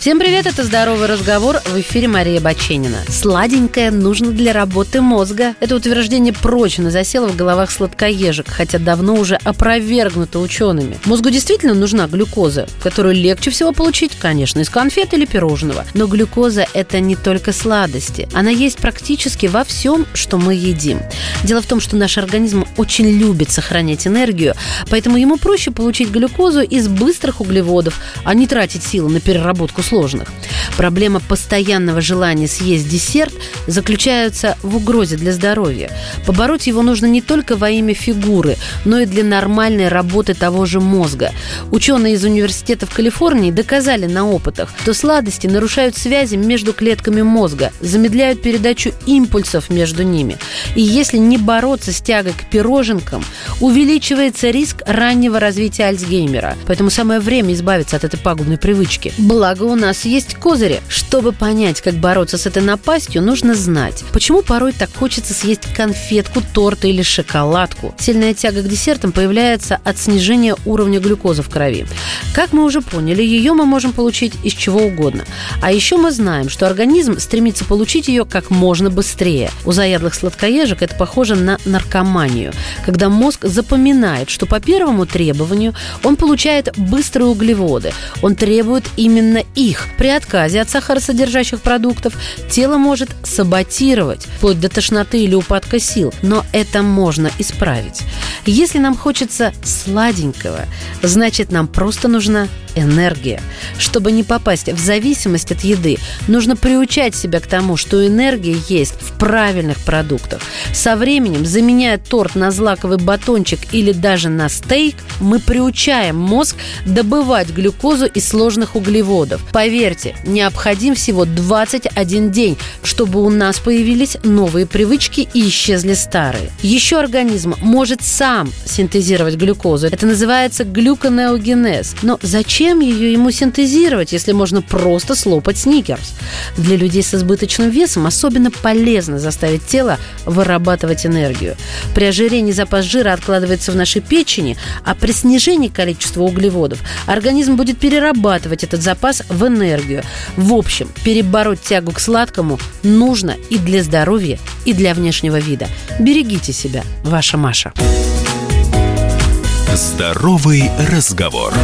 Всем привет, это «Здоровый разговор» в эфире Мария Баченина. Сладенькое нужно для работы мозга. Это утверждение прочно засело в головах сладкоежек, хотя давно уже опровергнуто учеными. Мозгу действительно нужна глюкоза, которую легче всего получить, конечно, из конфет или пирожного. Но глюкоза – это не только сладости. Она есть практически во всем, что мы едим. Дело в том, что наш организм очень любит сохранять энергию, поэтому ему проще получить глюкозу из быстрых углеводов, а не тратить силы на переработку сложных. Проблема постоянного желания съесть десерт заключается в угрозе для здоровья. Побороть его нужно не только во имя фигуры, но и для нормальной работы того же мозга. Ученые из университета в Калифорнии доказали на опытах, что сладости нарушают связи между клетками мозга, замедляют передачу импульсов между ними. И если не бороться с тягой к пироженкам, увеличивается риск раннего развития Альцгеймера. Поэтому самое время избавиться от этой пагубной привычки. Благо у нас есть козыри. Чтобы понять, как бороться с этой напастью, нужно знать, почему порой так хочется съесть конфетку, торт или шоколадку. Сильная тяга к десертам появляется от снижения уровня глюкозы в крови. Как мы уже поняли, ее мы можем получить из чего угодно. А еще мы знаем, что организм стремится получить ее как можно быстрее. У заядлых сладкоежек это похоже на наркоманию, когда мозг запоминает, что по первому требованию он получает быстрые углеводы. Он требует именно их. При отказе от сахаросодержащих продуктов тело может саботировать, вплоть до тошноты или упадка сил. Но это можно исправить. Если нам хочется сладенького, значит нам просто нужна энергия. Чтобы не попасть в зависимость от еды, нужно приучать себя к тому, что энергия есть в правильных продуктах. Со временем, заменяя торт на злаковый батончик или даже на стейк, мы приучаем мозг добывать глюкозу из сложных углеводов. Поверьте, необходим всего 21 день, чтобы у нас появились новые привычки и исчезли старые. Еще организм может сам синтезировать глюкозу. Это называется глюконеогенез. Но зачем ее ему синтезировать, если можно просто слопать сникерс? Для людей с избыточным весом особенно полезно заставить тело вырабатывать энергию. При ожирении запас жира откладывается в нашей печени, а при снижении количества углеводов организм будет перерабатывать этот запас в энергию. В общем, перебороть тягу к сладкому нужно и для здоровья, и для внешнего вида. Берегите себя, ваша Маша. Здоровый разговор.